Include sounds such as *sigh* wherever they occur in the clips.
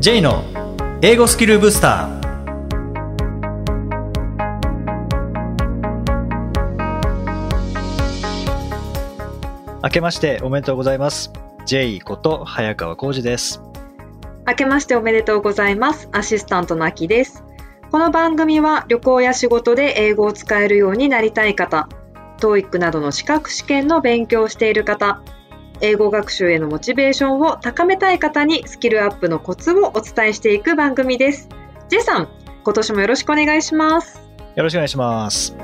J の英語スキルブスター明けましておめでとうございます J こと早川浩二です明けましておめでとうございます。アシスタントのあきです。この番組は旅行や仕事で英語を使えるようになりたい方、TOEIC などの資格試験の勉強をしている方、英語学習へのモチベーションを高めたい方にスキルアップのコツをお伝えしていく番組です。J さん、今年もよろしくお願いします。よろしくお願いします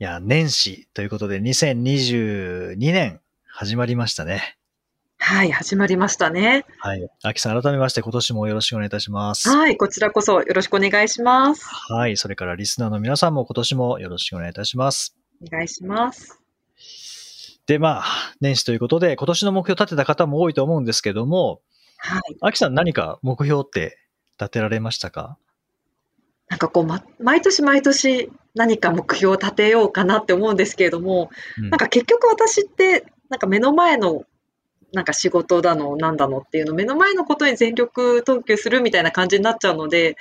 いや年始ということで2022年始まりましたねはい、始まりましたね。はい。秋さん、改めまして今年もよろしくお願いいたします。はい、こちらこそよろしくお願いします。はい。それからリスナーの皆さんも今年もよろしくお願いいたします。お願いします。で、まあ、年始ということで、今年の目標立てた方も多いと思うんですけども、はい。秋さん何か目標って立てられましたか？なんかこう、ま、毎年毎年何か目標を立てようかなって思うんですけれども、うんなんか結局私って、なんか目の前の、なんか仕事だの、なんだのっていうの、目の前のことに全力投球するみたいな感じになっちゃうので、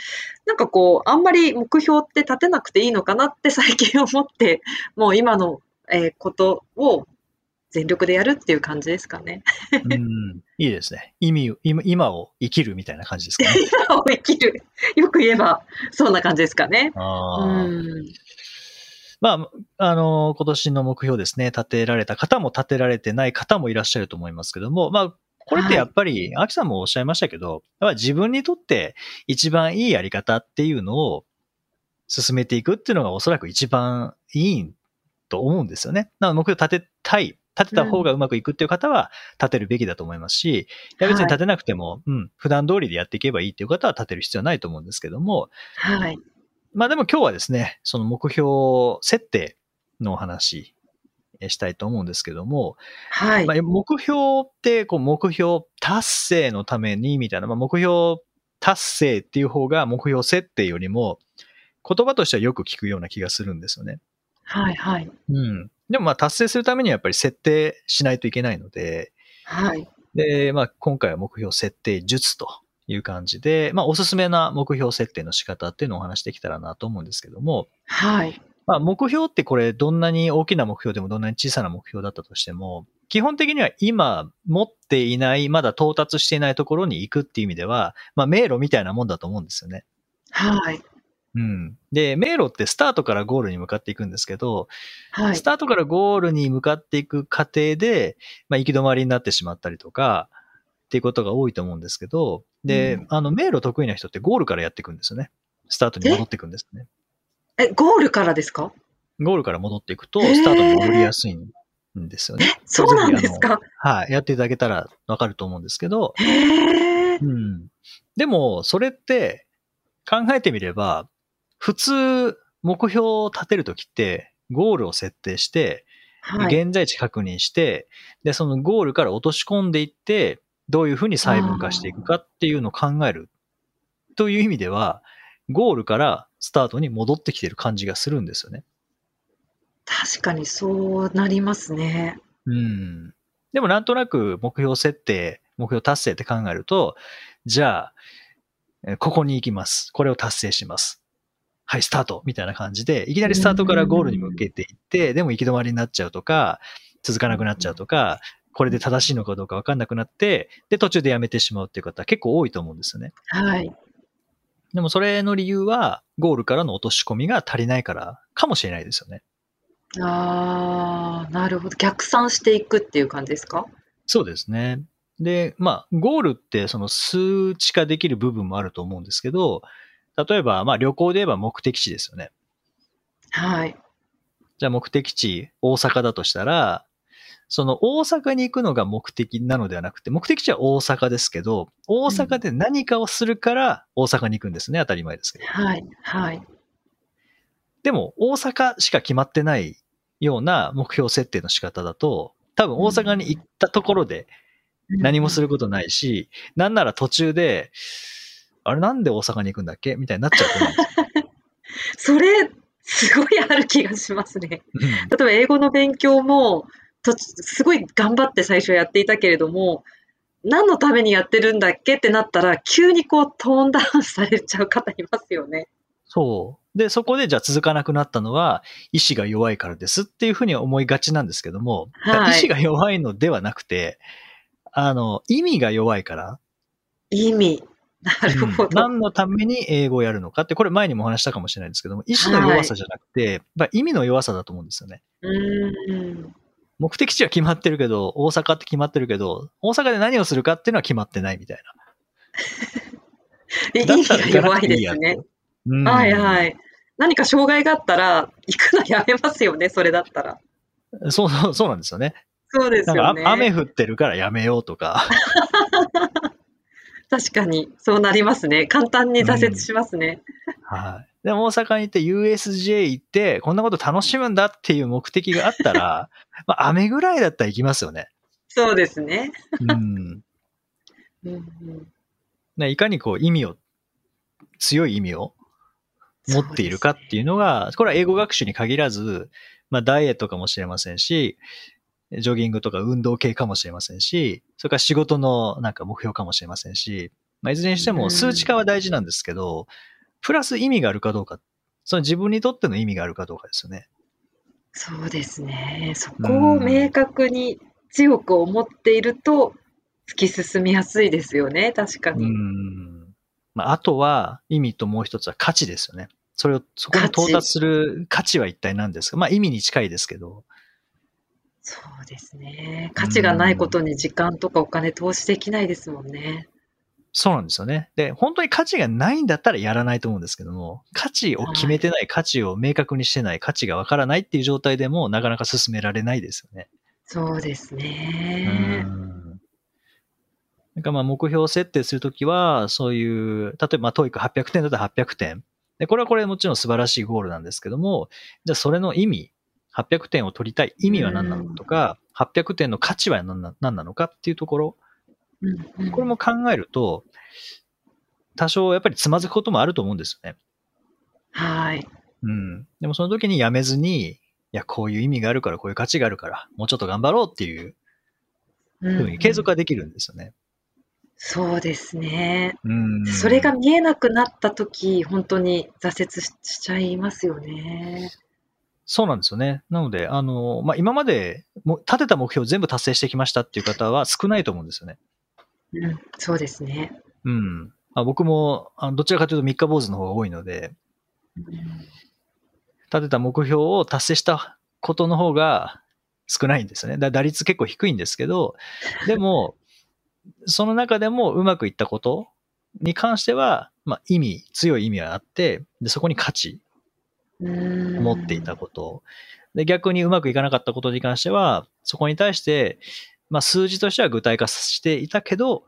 なんかこう、あんまり目標って立てなくていいのかなって最近思って、もう今の、えーことを全力でやるっていう感じですかね。うん、いいですね。意味を今、今を生きるみたいな感じですかね。*laughs* 今を生きる。よく言えば、そんな感じですかね。あうーん。まあ、あの、今年の目標ですね、立てられた方も立てられてない方もいらっしゃると思いますけども、まあ、これってやっぱり、秋さんもおっしゃいましたけど、やっぱり自分にとって一番いいやり方っていうのを進めていくっていうのがおそらく一番いいと思うんですよね。なので目標立てたい、立てた方がうまくいくっていう方は立てるべきだと思いますし、いや別に立てなくても、うん、普段通りでやっていけばいいっていう方は立てる必要はないと思うんですけども、はい。まあでも今日はですね、その目標設定のお話えしたいと思うんですけども、はい。まあ、目標ってこう目標達成のためにみたいな、まあ、目標達成っていう方が目標設定よりも言葉としてはよく聞くような気がするんですよね。はい。はい。うん。でもまあ達成するためにはやっぱり設定しないといけないので、はい。で、まあ今回は目標設定術という感じで、まあおすすめな目標設定の仕方っていうのをお話しできたらなと思うんですけども、はい。まあ、目標ってこれ、どんなに大きな目標でもどんなに小さな目標だったとしても、基本的には今持っていない、まだ到達していないところに行くっていう意味では、まあ、迷路みたいなもんだと思うんですよね。はい。うん。で、迷路ってスタートからゴールに向かっていくんですけど、はいス。タートからゴールに向かっていく過程で、まあ、行き止まりになってしまったりとか、っていうことが多いと思うんですけど、で、うんあの、迷路得意な人ってゴールからやっていくんですよね。スタートに戻っていくんですね。え、ゴールからですか？ゴールから戻っていくと、スタートに戻りやすいんですよね。そうなんですか？はい。やっていただけたらわかると思うんですけど。うん。でも、それって考えてみれば、普通、目標を立てるときって、ゴールを設定して、はい。現在地確認して、で、そのゴールから落とし込んでいって、どういうふうに細分化していくかっていうのを考える。という意味では、ゴールからスタートに戻ってきてる感じがするんですよね。確かにそうなりますね。うん。でもなんとなく目標設定、目標達成って考えると、じゃあ、えーここに行きます。これを達成します。はい、スタートみたいな感じで、いきなりスタートからゴールに向けていって、でも行き止まりになっちゃうとか、続かなくなっちゃうとか、これで正しいのかどうかわかんなくなって、で、途中でやめてしまうっていう方結構多いと思うんですよね。はい。でもそれの理由は、ゴールからの落とし込みが足りないからかもしれないですよね。ああ、なるほど。逆算していくっていう感じですか？そうですね。で、まあ、ゴールってその数値化できる部分もあると思うんですけど、例えば、まあ旅行で言えば目的地ですよね。はい。じゃあ目的地、大阪だとしたら、その大阪に行くのが目的なのではなくて、目的地は大阪ですけど、大阪で何かをするから大阪に行くんですね。当たり前ですけど。はい。はい。でも、大阪しか決まってないような目標設定の仕方だと、多分大阪に行ったところで何もすることないし、なんなら途中で、あれなんで大阪に行くんだっけ？みたいになっちゃうと思うんですよ。*laughs* それ、すごいある気がしますね。うん例えば英語の勉強も、とすごい頑張って最初やっていたけれども、何のためにやってるんだっけってなったら、急にこうトーンダウンされちゃう方いますよね。そう。で、そこでじゃあ続かなくなったのは、意志が弱いからですっていうふうに思いがちなんですけども、はい意志が弱いのではなくて、あの、意味が弱いから、意味。なるほうんど。何のために英語をやるのかって、これ前にもお話したかもしれないんですけども、意志の弱さじゃなくて、まあ意味の弱さだと思うんですよね。うーん。目的地は決まってるけど、大阪って決まってるけど、大阪で何をするかっていうのは決まってないみたいえな。意味が弱いですねと。。うんはいはい。何か障害があったら、行くのやめますよね、それだったら。そうそう、そうなんですよね。そうですよね。雨降ってるからやめようとか。*laughs* 確かに、そうなりますね。簡単に挫折しますね。はい。でも大阪に行って USJ 行って、こんなこと楽しむんだっていう目的があったら、まあ雨ぐらいだったら行きますよね。そうですね。うん。*laughs* ねいかにこう意味を、強い意味を持っているかっていうのが、これは英語学習に限らず、まあダイエットかもしれませんし、ジョギングとか運動系かもしれませんし、それから仕事のなんか目標かもしれませんし、まあ、いずれにしても数値化は大事なんですけど、プラス意味があるかどうか、その自分にとっての意味があるかどうかですよね。そうですね。そこを明確に強く思っていると、突き進みやすいですよね、確かうに。ん。まあ、あとは意味ともう一つは価値ですよね。それを、そこに到達する価値は一体何ですか？まあ意味に近いですけど。そうですね。価値がないことに時間とかお金投資できないですもんね。そうなんですよね。で、本当に価値がないんだったらやらないと思うんですけども、価値を決めてない、価値を明確にしてない、価値がわからないっていう状態でもなかなか進められないですよね。そうですうね。ん。なんかまあ目標設定するときは、そういう、例えばまあ TOEIC800 点だったら800点。で、これはこれもちろん素晴らしいゴールなんですけども、じゃあそれの意味、800点を取りたい意味は何なのかとか、800点の価値は何なのかっていうところ、うんうんこれも考えると、多少やっぱりつまずくこともあると思うんですよね。はい。うん。でもその時にやめずに、いや、こういう意味があるから、こういう価値があるから、もうちょっと頑張ろうっていううんふうに継続ができるんですよね。そうですね。うん。それが見えなくなったとき、本当に挫折ししちゃいますよね。そうなんですよね。なので、あの、まあ、今までも立てた目標を全部達成してきましたっていう方は少ないと思うんですよね。うん、そうですね。うん。まあ、僕も、あのどちらかというと三日坊主の方が多いので、うん立てた目標を達成したことの方が少ないんですよね。だ打率結構低いんですけど、でも、*laughs* その中でもうまくいったことに関しては、まあ、意味、強い意味はあって、でそこに価値持っていたこと。で、逆にうまくいかなかったことに関しては、そこに対して、まあ、数字としては具体化していたけど、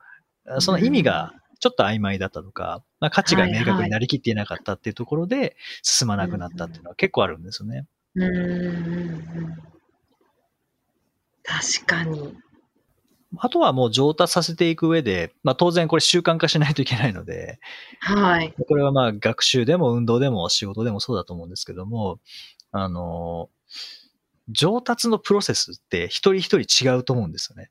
その意味がちょっと曖昧だったとか、まあ、価値が明確になりきっていなかったっていうところで進まなくなったっていうのは結構あるんですよね。うん確かに。あとはもう上達させていく上で、まあ当然これ習慣化しないといけないので、はい。これはまあ学習でも運動でも仕事でもそうだと思うんですけども、あの、上達のプロセスって一人一人違うと思うんですよね。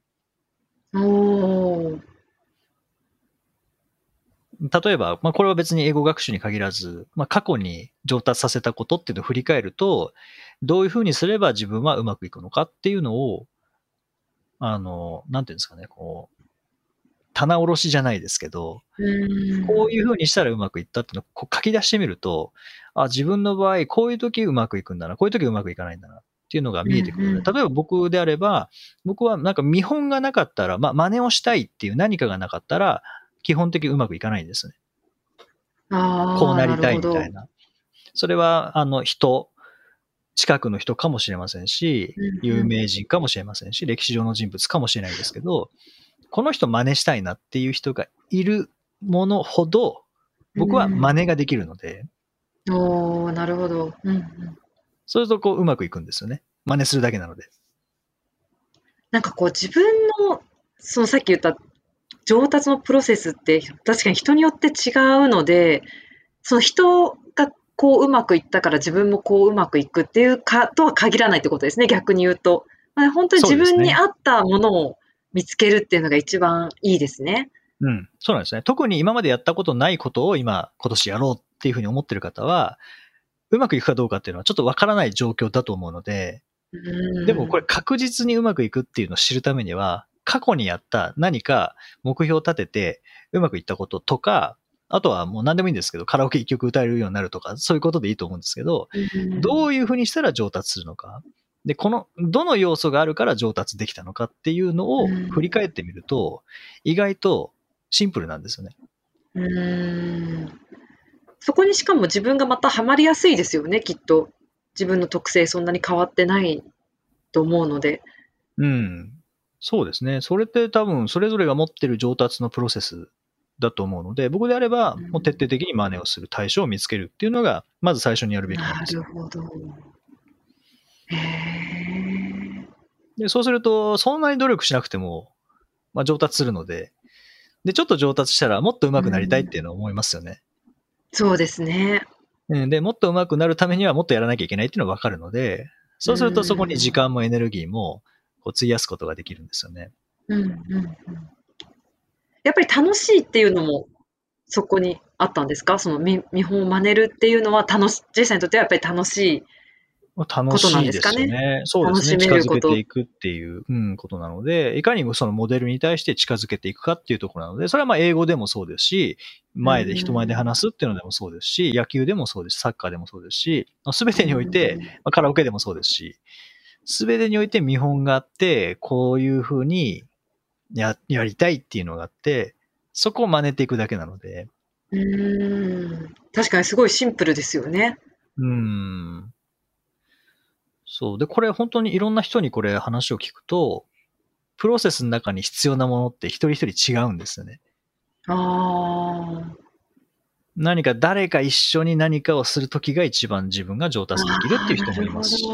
例えば、まあこれは別に英語学習に限らず、まあ過去に上達させたことっていうのを振り返ると、どういうふうにすれば自分はうまくいくのかっていうのを、あの、なんていうんですかね、こう、棚卸しじゃないですけど、こういう風にしたらうまくいったっていうのをこう書き出してみると、あ、自分の場合、こういう時うまくいくんだな、こういう時うまくいかないんだなていうのが見えてくる例えば僕であれば、僕はなんか見本がなかったら、まあ真似をしたいっていう何かがなかったら、基本的にうまくいかないんですね。こうなりたいみたるいな。それは、あの、人、近くの人かもしれませんしうんうん、有名人かもしれませんし、歴史上の人物かもしれないですけど、この人真似したいなっていう人がいるものほど、僕は真似ができるので、ほど。おーなるほど。うんうんそうするとこううまくいくんですよね。真似するだけなので。なんかこう自分の、そのさっき言った上達のプロセスって確かに人によって違うので、その人がこううまくいったから自分もこううまくいくっていうかとは限らないってことですね、逆に言うと。まあ、本当に自分に合ったものを見つけるっていうのが一番いいですね。うん。そうなんですね。特に今までやったことないことを今、今年やろうっていうふうに思ってる方は、うまくいくかどうかっていうのはちょっとわからない状況だと思うので、うんでもこれ確実にうまくいくっていうのを知るためには、過去にやった何か目標を立ててうまくいったこととか、あとはもう何でもいいんですけど、カラオケ一曲歌えるようになるとか、そういうことでいいと思うんですけど、うんどういうふうにしたら上達するのか。で、この、どの要素があるから上達できたのかっていうのをうん振り返ってみると、意外とシンプルなんですよね。うーんそこにしかも自分がまたハマりやすいですよね、きっと。自分の特性そんなに変わってないと思うので。うん。そうですね。それって多分、それぞれが持ってる上達のプロセスだと思うので、僕であれば、うんもう徹底的に真似をする対象を見つけるっていうのが、まず最初にやるべきなんなですよ。るほど。で、そうすると、そんなに努力しなくても、まあ、上達するので、で、ちょっと上達したらもっと上手くなりたいっていうのを思いますよね。そうですね。うんで、もっと上手くなるためにはもっとやらなきゃいけないっていうのはわかるので、そうするとそこに時間もエネルギーもこう費やすことができるんですよね。うんうんうん。やっぱり楽しいっていうのもそこにあったんですか？その見見本を真似るっていうのは楽し、ジェイさんにとってはやっぱり楽しい。まあ楽しいですよことなんですかね。そうですね。近づけていくっていう、うん、ことなので、いかにもそのモデルに対して近づけていくかっていうところなので、それはまあ英語でもそうですし、前で人前で話すっていうのでもそうですし、野球でもそうですし、サッカーでもそうですし、すべてにおいて、まあ、カラオケでもそうですし、すべてにおいて見本があって、こういうふうにややりたいっていうのがあって、そこを真似ていくだけなので、うーん。確かにすごいシンプルですよね。うーん。そう。で、これ本当にいろんな人にこれ話を聞くと、プロセスの中に必要なものって一人一人違うんですよね。ああ。何か誰か一緒に何かをするときが一番自分が上達できるっていう人もいますし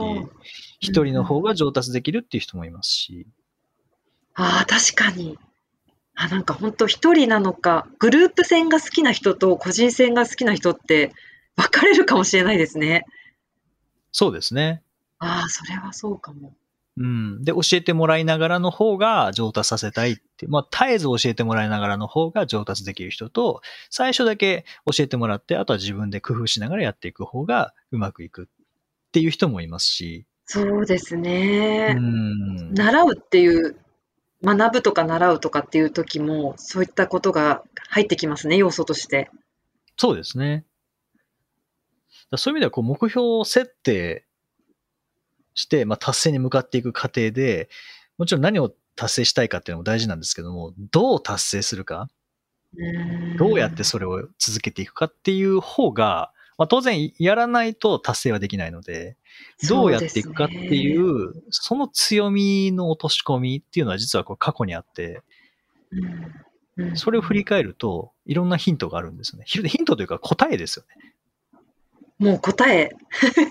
一人の方が上達できるっていう人もいますし、ああ、確かに。あ、なんか本当一人なのか、グループ戦が好きな人と個人戦が好きな人って分かれるかもしれないですね。そうですね。ああ、それはそうかも。うん。で、教えてもらいながらの方が上達させたいって、まあ、絶えず教えてもらいながらの方が上達できる人と、最初だけ教えてもらって、あとは自分で工夫しながらやっていく方がうまくいくっていう人もいますし、そうですうね。ん。習うっていう、学ぶとか習うとかっていう時も、そういったことが入ってきますね、要素として。そうですね。だそういう意味では、こう、目標設定して、まあ、達成に向かっていく過程で、もちろん何を達成したいかっていうのも大事なんですけども、どう達成するか、どうやってそれを続けていくかっていう方が、まあ、当然やらないと達成はできないので、どうやっていくかっていそうう、その強みの落とし込みっていうのは実はこう過去にあって、ですね。うんうんそれを振り返ると、いろんなヒントがあるんですよね。ヒヒントというか答えですよね。もう答え。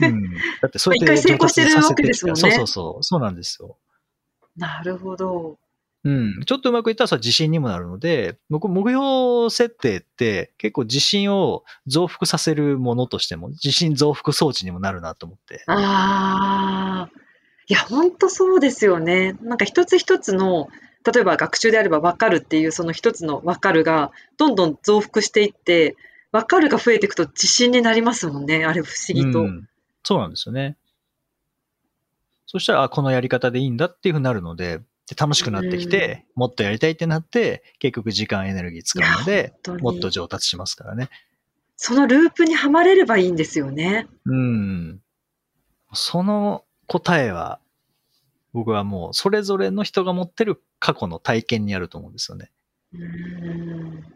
うん。だってそうやって一回成功してるわけですもんねそうそうそう。そうなんですよ。なるほど。うん。ちょっとうまくいったらそれは自信にもなるので、僕、目標設定って結構自信を増幅させるものとしても、自信増幅装置にもなるなと思って。ああ。いや、ほんとそうですよね。なんか一つ一つの、例えば学習であれば分かるっていうその一つの分かるがどんどん増幅していって、分かるが増えていくと自信になりますもんね。あれ不思議と。うんそうなんですよね。そしたら、あ、このやり方でいいんだっていうふうになるので、で楽しくなってきて、もっとやりたいってなって、結局時間エネルギー使うので、もっと上達しますからね。そのループにはまれればいいんですよね。うん。その答えは、僕はもう、それぞれの人が持ってる過去の体験にあると思うんですよね。うーん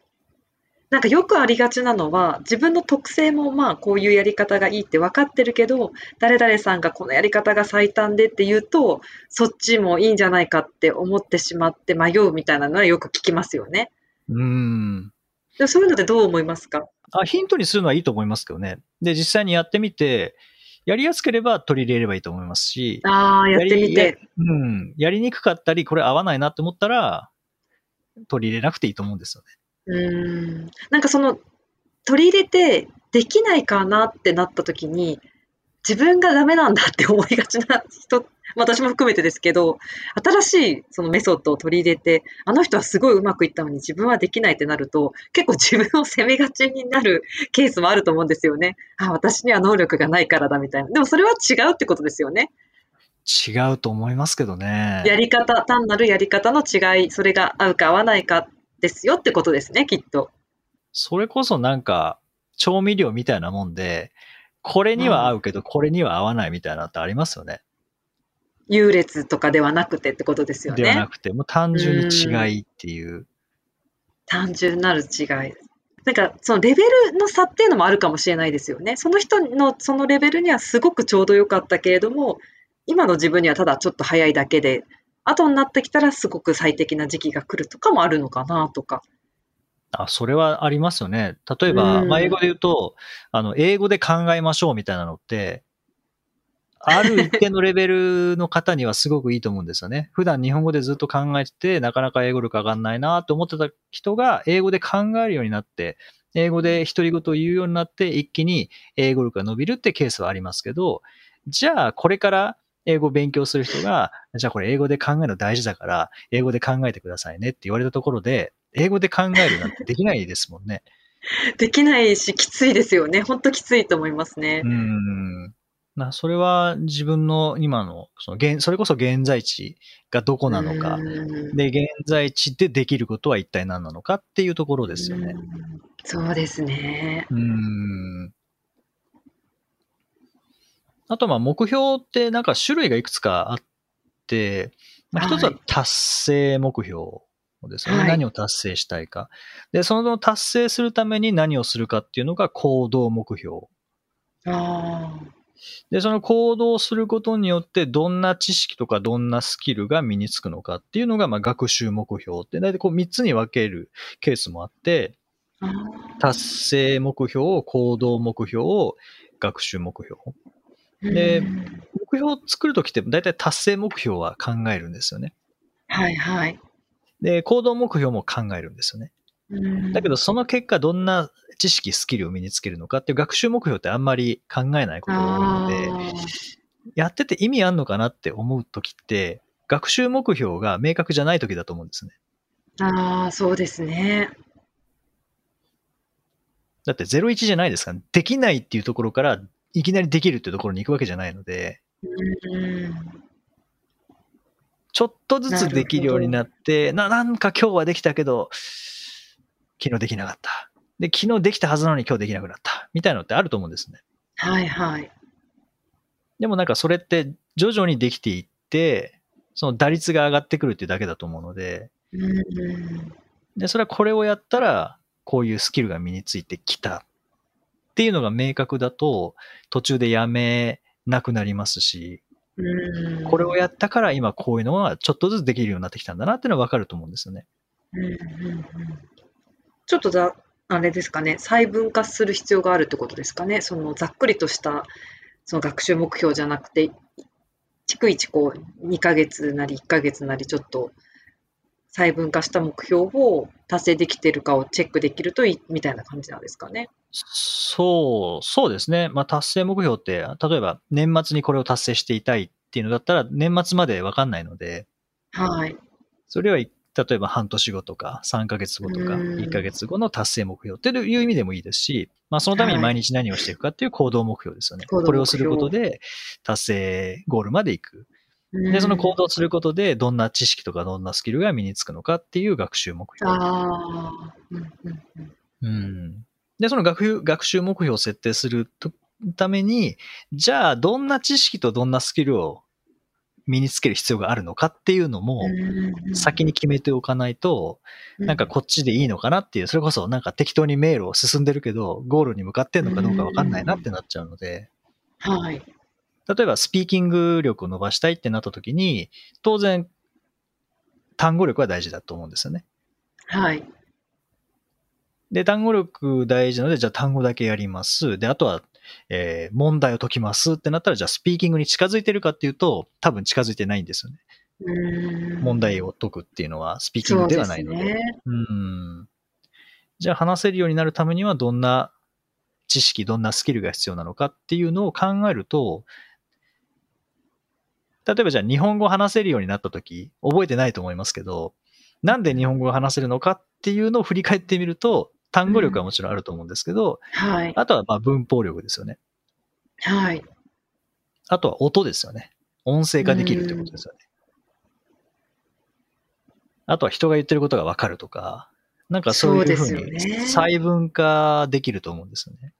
なんかよくありがちなのは自分の特性もまあこういうやり方がいいって分かってるけど誰々さんがこのやり方が最短でって言うとそっちもいいんじゃないかって思ってしまって迷うみたいなのはよく聞きますよね。うん。でそういうのでどう思いますか？あ、ヒントにするのはいいと思いますけどね。で、実際にやってみて、やりやすければ取り入れればいいと思いますし、ああやってみて。うん。やりにくかったり、これ合わないなって思ったら、取り入れなくていいと思うんですよね。うーんなんかその取り入れてできないかなってなった時に自分がダメなんだって思いがちな人、私も含めてですけど、新しいそのメソッドを取り入れて、あの人はすごいうまくいったのに自分はできないってなると、結構自分を責めがちになるケースもあると思うんですよね。あ、私には能力がないからだみたいな。でもそれは違うってことですよね。違うと思いますけどね。やり方、単なるやり方の違い、それが合うか合わないかですよってことですね、きっと。それこそなんか、調味料みたいなもんで、これには合うけど、これには合わないみたいなのってありますよね。優劣とかではなくてってことですよね。ではなくて、もう単純に違いっていう。単純なる違い。なんか、そのレベルの差っていうのもあるかもしれないですよね。その人のそのレベルにはすごくちょうどよかったけれども、今の自分にはただちょっと早いだけで、後になってきたらすごく最適な時期が来るとかもあるのかなとか。あ、それはありますよね。例えば、まあ、英語で言うと、あの、英語で考えましょうみたいなのって、ある一定のレベルの方にはすごくいいと思うんですよね。*laughs* 普段日本語でずっと考えてて、なかなか英語力上がんないなと思ってた人が、英語で考えるようになって、英語で独り言を言うようになって、一気に英語力が伸びるってケースはありますけど、じゃあ、これから英語を勉強する人が、じゃあこれ英語で考えるの大事だから、英語で考えてくださいねって言われたところで、英語で考えるなんてできないですもんね。*laughs* できないし、きついですよね。本当きついと思いますね。うん。なそれは自分の今の、その現、それこそ現在地がどこなのか、で、現在地でできることは一体何なのかっていうところですよね。うそうですね。うん。あと、まあ、目標ってなんか種類がいくつかあって、まあ、一つは達成目標ですよね、はい、何を達成したいか。で、その達成するために何をするかっていうのが行動目標。で、その行動することによってどんな知識とかどんなスキルが身につくのかっていうのが、まあ、学習目標って、大体こう3つに分けるケースもあって、達成目標、行動目標、学習目標。で、目標を作るときって大体達成目標は考えるんですよね。はいはい。で、行動目標も考えるんですよね。だけど、その結果、どんな知識、スキルを身につけるのかっていう学習目標ってあんまり考えないことが多いので、やってて意味あんのかなって思うときって、学習目標が明確じゃないときだと思うんですね。ああ、そうですね。だって01じゃないですか、できないっていうところからいきなりできるってところに行くわけじゃないので、ちょっとずつできるようになって、ななんか今日はできたけど、昨日できなかった。で、昨日できたはずなのに今日できなくなった。みたいなのってあると思うんですね。はいはい。でもなんかそれって徐々にできていって、その打率が上がってくるっていうだけだと思うので、で、それはこれをやったら、こういうスキルが身についてきたっていうのが明確だと、途中でやめなくなりますし、これをやったから今こういうのはちょっとずつできるようになってきたんだなっていうのはわかると思うんですよね。ちょっとざ、あれですかね、細分化する必要があるってことですかね。そのざっくりとしたその学習目標じゃなくて、逐一こう2ヶ月なり1ヶ月なりちょっと細分化した目標を達成できているかをチェックできるといいみたいな感じなんですかね。そう、そうですね。まあ、達成目標って、例えば年末にこれを達成していたいっていうのだったら、年末までわかんないので、はい。それは例えば半年後とか3ヶ月後とか1ヶ月後の達成目標っていう意味でもいいですし、まあそのために毎日何をしていくかっていう行動目標ですよね。はい、これをすることで達成ゴールまで行く。で、その行動することで、どんな知識とかどんなスキルが身につくのかっていう学習目標。ああ。うん。で、その学学習目標を設定するために、じゃあ、どんな知識とどんなスキルを身につける必要があるのかっていうのも、先に決めておかないと、なんかこっちでいいのかなっていう、それこそなんか適当に迷路を進んでるけど、ゴールに向かってんのかどうかわかんないなってなっちゃうので、はい。例えばスピーキング力を伸ばしたいってなった時に、当然、単語力は大事だと思うんですよね。はい。で、単語力大事なので、じゃあ単語だけやります。で、あとは、えー、問題を解きますってなったら、じゃあスピーキングに近づいてるかっていうと、多分近づいてないんですよね。問題を解くっていうのはスピーキングではないので。うでね、うん。じゃあ話せるようになるためにはどんな知識、どんなスキルが必要なのかっていうのを考えると、例えばじゃあ日本語を話せるようになった時、覚えてないと思いますけど、なんで日本語が話せるのかっていうのを振り返ってみると、単語力はもちろんあると思うんですけど、はい。あとはまあ文法力ですよね。はい。あとは音ですよね。音声化できるってことですよね。あとは人が言ってることがわかるとか、なんかそういうふうに細分化できると思うんですよね。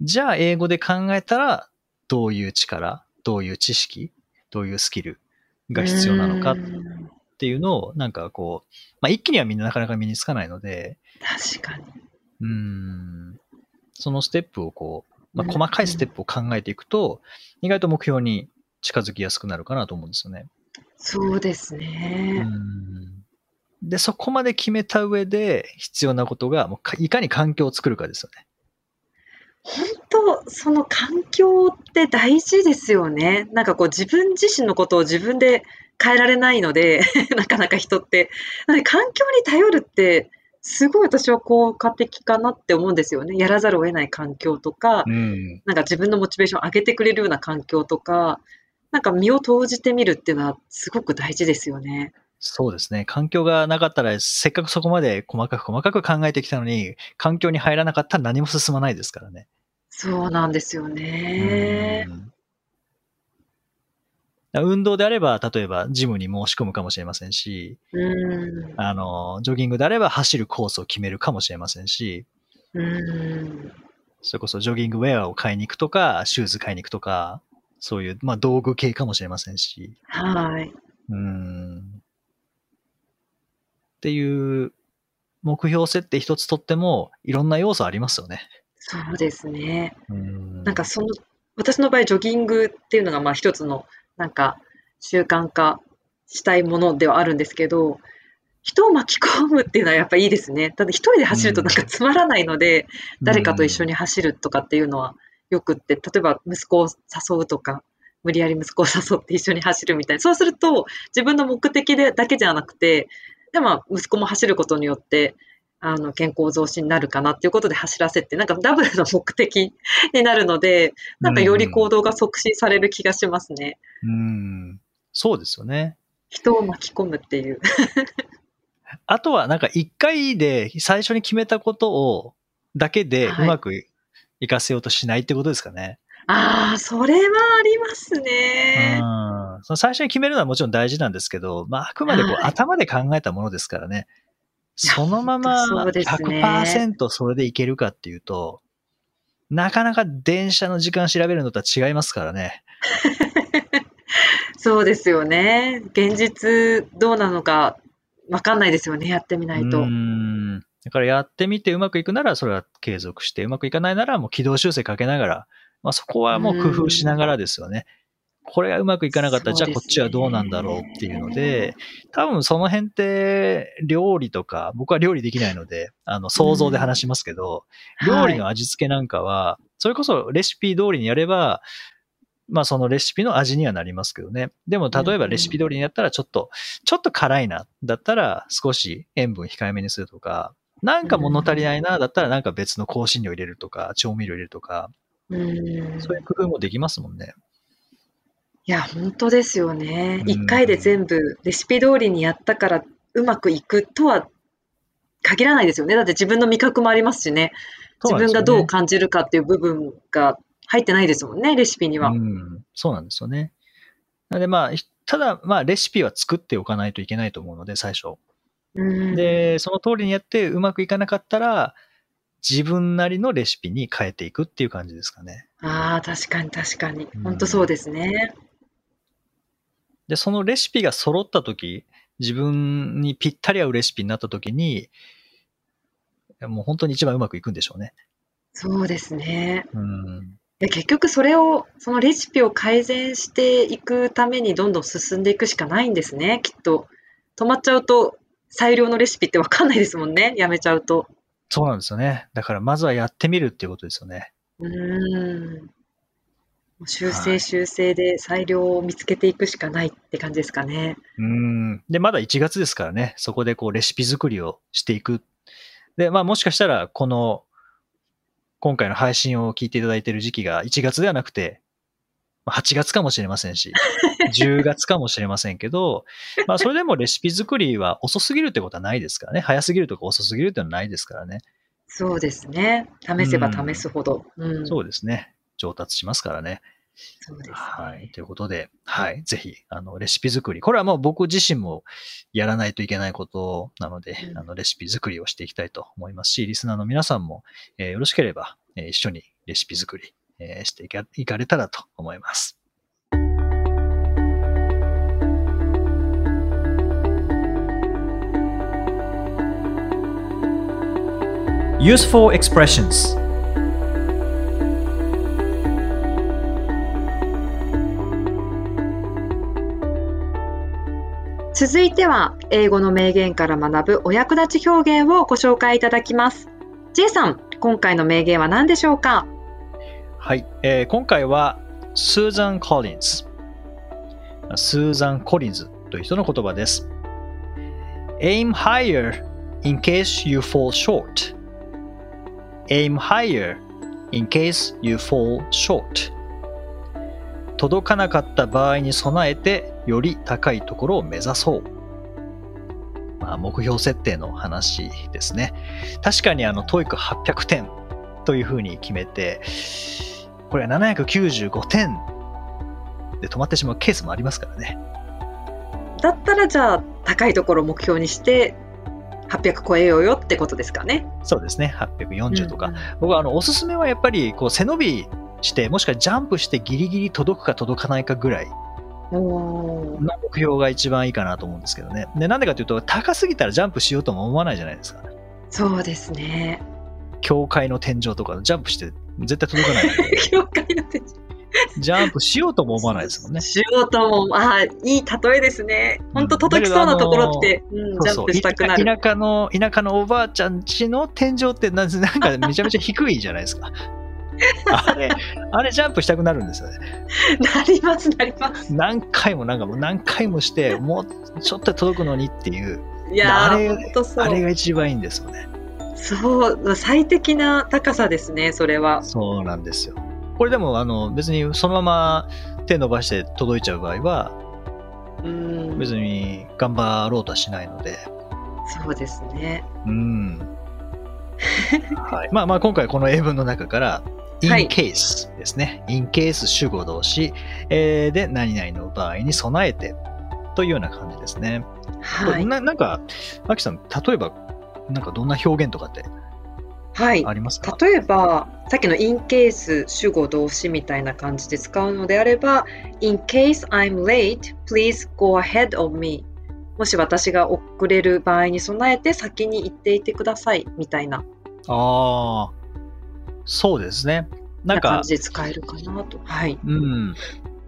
じゃあ英語で考えたら、どういう力、どういう知識、どういうスキルが必要なのかっうんていうのを、なんかこう、まあ一気にはみんななかなか身につかないので、確かに。うーん、そのステップをこう、まあ、うん細かいステップを考えていくと、意外と目標に近づきやすくなるかなと思うんですよね。そうですうね。んで、そこまで決めた上で必要なことが、もうかいかに環境を作るかですよね。本当、その環境って大事ですよね。なんかこう自分自身のことを自分で変えられないので、*laughs* なかなか人って。なので環境に頼るって、すごい私は効果的かなって思うんですよね。やらざるを得ない環境とか、うん。なんか自分のモチベーションを上げてくれるような環境とか、なんか身を投じてみるっていうのはすごく大事ですよね。そうですね。環境がなかったら、せっかくそこまで細かく細かく考えてきたのに、環境に入らなかったら何も進まないですからね。そうなんですよね。うん運動であれば、例えばジムに申し込むかもしれませんし、うん。あの、ジョギングであれば走るコースを決めるかもしれませんし、うん。それこそジョギングウェアを買いに行くとか、シューズ買いに行くとか、そういう、まあ道具系かもしれませんし、はい。うん。っていう目標設定一つとっても、いろんな要素ありますよね。そうですね。うんなんかその、私の場合、ジョギングっていうのが、まあ一つの、なんか、習慣化したいものではあるんですけど、人を巻き込むっていうのはやっぱいいですね。ただ一人で走るとなんかつまらないので、誰かと一緒に走るとかっていうのはよくって、例えば息子を誘うとか、無理やり息子を誘って一緒に走るみたいな。そうすると、自分の目的でだけじゃなくて、でも息子も走ることによって、あの、健康増進になるかなっていうことで走らせて、なんかダブルの目的になるので、なんかより行動が促進される気がしますね。うん。そうですよね。人を巻き込むっていう。*laughs* あとは、なんか一回で最初に決めたことを、だけでうはいまくいかせようとしないってことですかね。ああ、それはありますね。うん。その最初に決めるのはもちろん大事なんですけど、まあ、あくまでこうはい頭で考えたものですからね。そのまま本当そうですね100%それでいけるかっていうと、なかなか電車の時間調べるのとは違いますからね。*laughs* そうですよね。現実どうなのかわかんないですよね。やってみないと。うん。だからやってみてうまくいくならそれは継続して、うまくいかないならもう軌道修正かけながら、まあそこはもう工夫しながらですよね。これがうまくいかなかったら、じゃあこっちはどうなんだろうっていうので、多分その辺って料理とか、僕は料理できないので、あの想像で話しますけど、料理の味付けなんかは、それこそレシピ通りにやれば、まあそのレシピの味にはなりますけどね。でも例えばレシピ通りにやったらちょっと、ちょっと辛いな、だったら少し塩分控えめにするとか、なんか物足りないな、だったらなんか別の香辛料入れるとか、調味料入れるとか、うん。そういう工夫もできますもんね。いや、本当ですよね。うん一回で全部レシピ通りにやったからうまくいくとは限らないですよね。だって自分の味覚もありますしね。自分がどう感じるかっていう部分が入ってないですもんね、レシピには。うん、そうなんですよね。なのでまあ、ただまあレシピは作っておかないといけないと思うので、最初。うんで、その通りにやってうまくいかなかったら、自分なりのレシピに変えていくっていう感じですかね。ああ、確かに確かにうん。本当そうですね。で、そのレシピが揃った時、自分にぴったり合うレシピになった時に、もう本当に一番うまくいくんでしょうね。そうですね。うん。で結局それを、そのレシピを改善していくためにどんどん進んでいくしかないんですね、きっと。止まっちゃうと最良のレシピってわかんないですもんね、やめちゃうと。そうなんですよね。だからまずはやってみるっていうことですよね。うーん。修はい正修正で最良を見つけていくしかないって感じですかね。うん。で、まだ1月ですからね、そこでこうレシピ作りをしていく。で、まあもしかしたらこの今回の配信を聞いていただいている時期が1月ではなくて、まあ8月かもしれませんし、*laughs* 10月かもしれませんけど、まあそれでもレシピ作りは遅すぎるってことはないですからね。早すぎるとか遅すぎるってのはないですからね。そうですね。試せば試すほど。うん。そうですね。上達しますからね。そうですね。はい。ということで、はい。ぜひ、あの、レシピ作り。これはもう僕自身もやらないといけないことなので、うんあの、レシピ作りをしていきたいと思いますし、リスナーの皆さんも、えーよろしければ、えー一緒にレシピ作り、えーしていかいかれたらと思います。Useful expressions 続いては、英語の名言から学ぶお役立ち表現をご紹介いただきます。J さん、今回の名言は何でしょうか？はい、えー今回はスーザン・コリンズ。スーザン・コリンズという人の言葉です。Aim higher in case you fall short. Aim higher in case you fall short. 届かなかった場合に備えてより高いところを目指そう。まあ、目標設定の話ですね。確かにあの TOEIC800 点というふうに決めて、これは795点で止まってしまうケースもありますからね。だったらじゃあ、高いところを目標にして、800超えようよってことですかね。そうですね。840とか。うん僕はあのおすすめはやっぱりこう背伸びして、もしくはジャンプしてギリギリ届くか届かないかぐらい目標が一番いいかなと思うんですけどね。で、なんでかというと、高すぎたらジャンプしようとも思わないじゃないですか。そうですね。教会の天井とかジャンプして絶対届かない *laughs* 教会の手ジャンプしようとも思わないですもんね。しようとも、ああ、いい例えですね。本当届きそうなところって、うん、ジャンプしたくなる。田舎の、田舎のおばあちゃん家の天井ってななんかめちゃめちゃ低いじゃないですか。あれ、あれジャンプしたくなるんですよね。なります、なります。何回もなんかもう何回もして、もうちょっと届くのにっていう、いやあれあれう。が一番いいんですよね。そう、最適な高さですね、それは。そうなんですよ。これでも、あの、別にそのまま手伸ばして届いちゃう場合は、うん、別に頑張ろうとはしないので、そうですね。うん。はい、まあまあ今回この英文の中から、in はい case ですね。in case 主語動詞、えーで、何々の場合に備えてというような感じですね。はい。ななんか、アキさん、例えば、なんかどんな表現とかってはい。ありますか？例えば、さっきの in case 主語動詞みたいな感じで使うのであれば、in case I'm late, please go ahead of me. もし私が遅れる場合に備えて先に行っていてくださいみたいなああ、そうですね。なんか感、じで使えるかなと。はい。うん。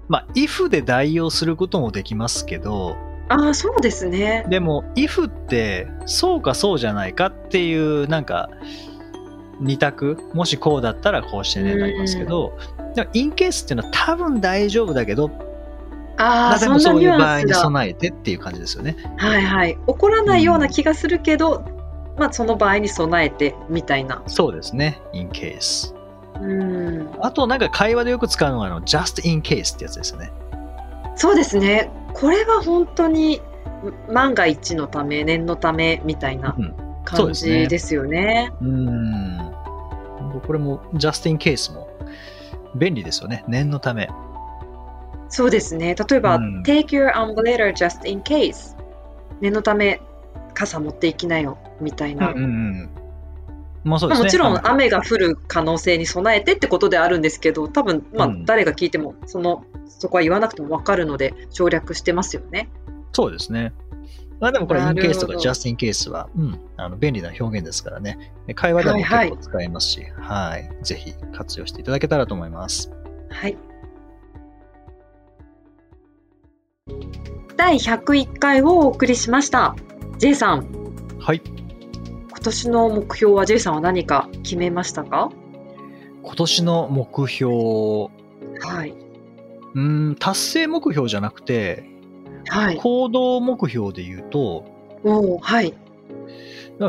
まあ、if で代用することもできますけど、ああ、そうですね。でも、if って、そうかそうじゃないかっていう、なんか、二択、もしこうだったらこうしてね、なりますけど、でも、in case っていうのは多分大丈夫だけど、ああ、そういう場合に。備えてっていう感じですよね。はいはい。起こらないような気がするけど、まあその場合に備えてみたいな。そうですね。in case。うん。あと、なんか会話でよく使うのは、あの、just in case ってやつですよね。そうですね。これは本当に万が一のため、念のためみたいな感ですねじですよね。うん。これも、just in case も便利ですよね。念のため。そうですね。例えば、うん take your umbrella just in case。念のため傘持っていきなよみたいな。うんうんうん。まあそうですね。まあもちろん雨が降る可能性に備えてってことであるんですけど、多分まあうん誰が聞いてもそのそこは言わなくても分かるので省略してますよね。そうですね。まあでもこれ、な in るほど case とか just in case は、うん、あの便利な表現ですからね。会話でもはいはい結構使えますし、はい、ぜひ活用していただけたらと思います。はい。第101回をお送りしました。J さん、はい。今年の目標は J さんは何か決めましたか？今年の目標、はい。うん、達成目標じゃなくて、はい。行動目標で言うと、おーはい。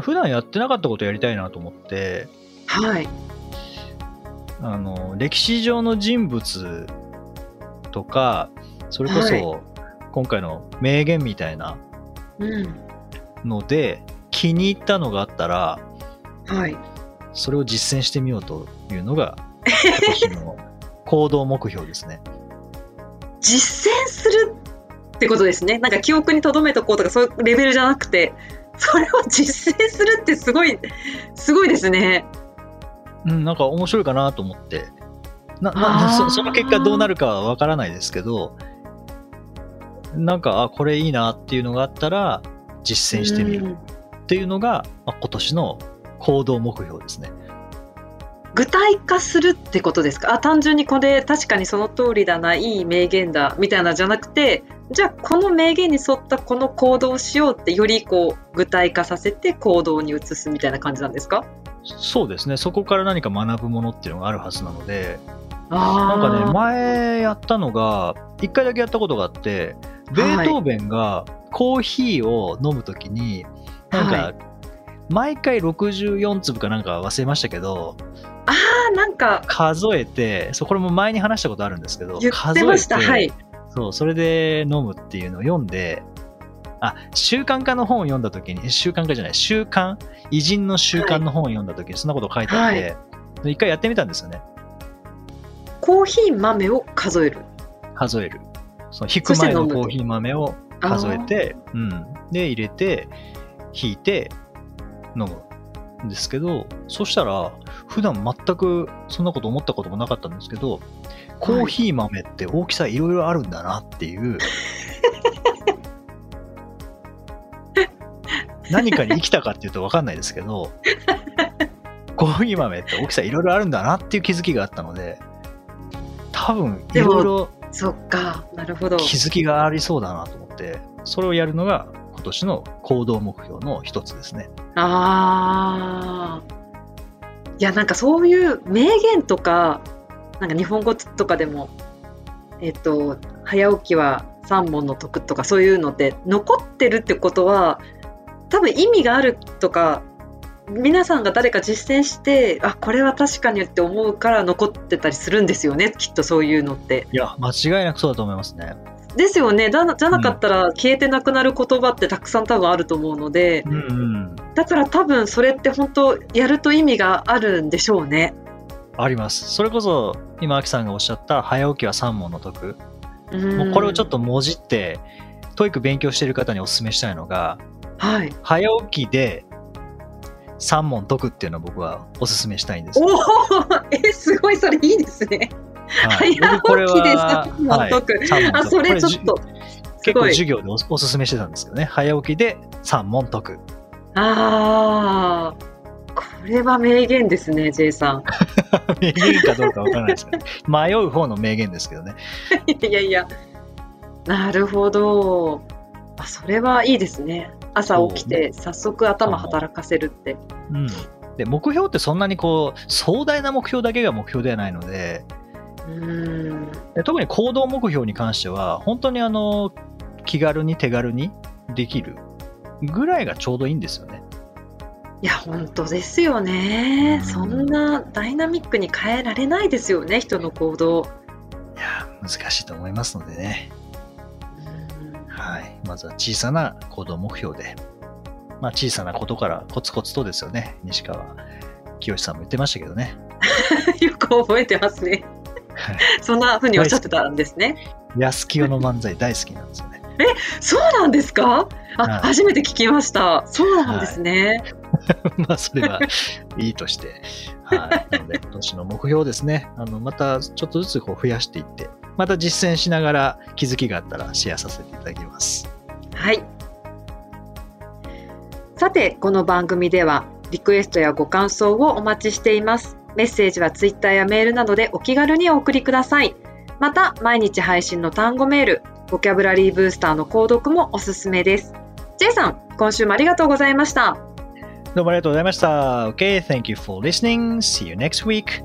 普段やってなかったことやりたいなと思って、はい。あの、歴史上の人物とか、それこはそ、今回の名言みたいなうん。ので、気に入ったのがあったら、はい。それを実践してみようというのが、今年の行動目標ですね。実践するってことですね。なんか記憶に留めとこうとかそういうレベルじゃなくて、それを実践するってすごい、すごいですね。うん、なんか面白いかなと思って。な、あな、ーそその結果どうなるかはわからないですけど、なんか、あ、これいいなっていうのがあったら、実践してみるっていうのが、まあ、今年の行動目標ですね。具体化するってことですか？あ単純にこれ確かにその通りだないい名言だみたいなじゃなくてじゃあこの名言に沿ったこの行動をしようってよりこう具体化させて行動に移すみたいな感じなんですか？そうですね。そこから何か学ぶものっていうのがあるはずなので、ななんかね、前やったのが、一回だけやったことがあって、ベートーベンがコーヒーを飲むときに、なんはか、毎回64粒かなんか忘れましたけど、あなんか数えて、そう、これも前に話したことあるんですけど、数えてはい。そう、それで飲むっていうのを読んで、あ、習慣化の本を読んだときに、習慣化じゃない、習慣、偉人の習慣の本を読んだときに、そんなこと書いてあって、一回やってみたんですよね。コーヒー豆を数える。数える。その引く前のコーヒー豆を数えあて、うん。で、入れて、引いて、飲むんですけど、そしたら、普段全くそんなこと思ったこともなかったんですけど、コーヒー豆って大きさいろいろあるんだなっていう、何かに生きたかっていうと分かんないですけど、コーヒー豆って大きさいろいろあるんだなっていう気づきがあったので、多分いろいろそっか。なるほど。気づきがありそうだなと思って、それをやるのが今年の行動目標の一つですね。ああ。いや、なんかそういう名言とか、なんか日本語とかでも、えっと、早起きは三問の得とかそういうのって残ってるってことは、多分意味があるとか、皆さんが誰か実践して、あ、これは確かにって思うから残ってたりするんですよね、きっとそういうのって。いや、間違いなくそうだと思いますね。ですよね。だじゃなかったら消えてなくなる言葉ってたくさん多分あると思うので、うんうん。だから多分それって本当やると意味があるんでしょうね。あります。それこそ、今、アキさんがおっしゃった、早起きは3問の得。ももうこれをちょっともじって、 TOEIC 勉強している方にお勧めしたいのが、はい。早起きで3問解くっていうのを僕はお勧めしたいんです。おお、*laughs* え、すごい、それいいですね。はい早起きでは3問解くはあ、くそれちょっとこ、結構。授業でおお勧めしてたんですけどね。早起きで3問解く。ああ、これは名言ですね、J さん。*laughs* 名言かどうかわからないですけど、*laughs* 迷う方の名言ですけどね。いやいや、なるほど。あ、それはいいですね。朝起きて早速頭働かせるって。うん。で、目標ってそんなにこう、壮大な目標だけが目標ではないので、うーん。で特に行動目標に関しては、本当にあの、気軽に手軽にできるぐらいがちょうどいいんですよね。いや、本当ですよね。うんそんなダイナミックに変えられないですよね、人の行動。いやー、難しいと思いますのでね。はい。まずは小さな行動目標で、まあ小さなことからコツコツとですよね。西川清さんも言ってましたけどね。*laughs* よく覚えてますね。は *laughs* いそんな風におっしゃってたんですね。安清の漫才大好きなんですよね。そうなんですか？あ、はい初めて聞きました。そうなんですね。*laughs* まあ、それはいいとして。はい。なので、今年の目標ですね。あの、またちょっとずつこう増やしていって、また実践しながら気づきがあったらシェアさせていただきます。はい。さて、この番組ではリクエストやご感想をお待ちしています。メッセージはツイッターやメールなどでお気軽にお送りください。また、毎日配信の単語メール、ボキャブラリーブースターの購読もおすすめです。J さん、今週もありがとうございました。どうもありがとうございました。Okay, thank you for listening. See you next week.